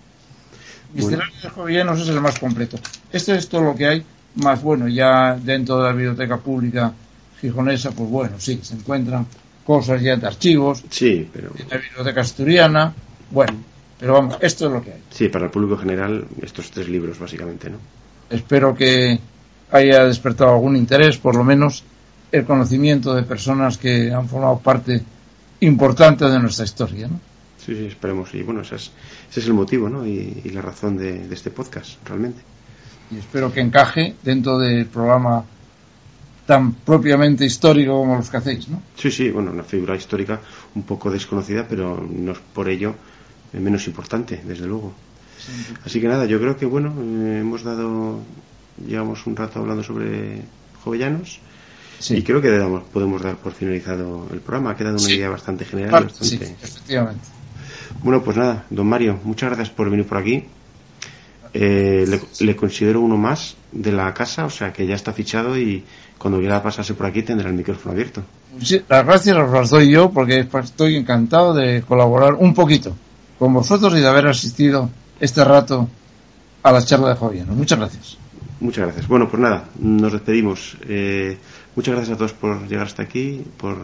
Misceláneo de Jovellanos es el más completo. Esto es todo lo que hay, más bueno, ya dentro de la biblioteca pública gijonesa, pues bueno, sí, se encuentran cosas ya de archivos. Sí, pero. En la biblioteca asturiana, bueno, pero vamos, esto es lo que hay. Sí, para el público general, estos tres libros, básicamente, ¿no? Espero que haya despertado algún interés, por lo menos el conocimiento de personas que han formado parte importante de nuestra historia, ¿no? Sí, sí, esperemos. Y bueno, ese es, ese es el motivo, ¿no? Y, la razón de, de, este podcast, realmente. Y espero que encaje dentro del programa tan propiamente histórico como los que hacéis, ¿no? Sí, sí, bueno, una figura histórica un poco desconocida, pero no es por ello menos importante, desde luego. Así que nada, yo creo que bueno, eh, hemos dado, llevamos un rato hablando sobre Jovellanos y creo que podemos dar por finalizado el programa. Ha quedado una idea bastante general. Sí, efectivamente. Bueno, pues nada, don Mario, muchas gracias por venir por aquí. Eh, le, considero uno más de la casa, o sea que ya está fichado y cuando quiera pasarse por aquí tendrá el micrófono abierto. Sí, las gracias las doy yo porque estoy encantado de colaborar un poquito con vosotros y de haber asistido este rato a la charla de. Muchas gracias. Muchas gracias. Bueno, pues nada, nos despedimos. Eh, muchas gracias a todos por llegar hasta aquí, por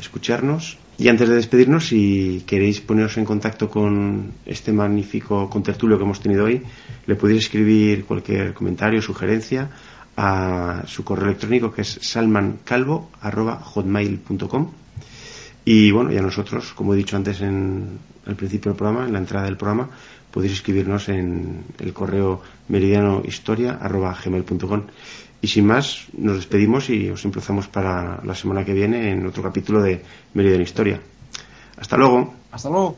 escucharnos. Y antes de despedirnos, si queréis poneros en contacto con este magnífico contertulio que hemos tenido hoy, le podéis escribir cualquier comentario, sugerencia a su correo electrónico que es salmancalvo.hotmail.com y bueno, ya nosotros, como he dicho antes en el principio del programa, en la entrada del programa, podéis escribirnos en el correo meridianohistoria.gmail.com y sin más, nos despedimos y os emplazamos para la semana que viene en otro capítulo de Meridiano Historia. Hasta luego. Hasta luego.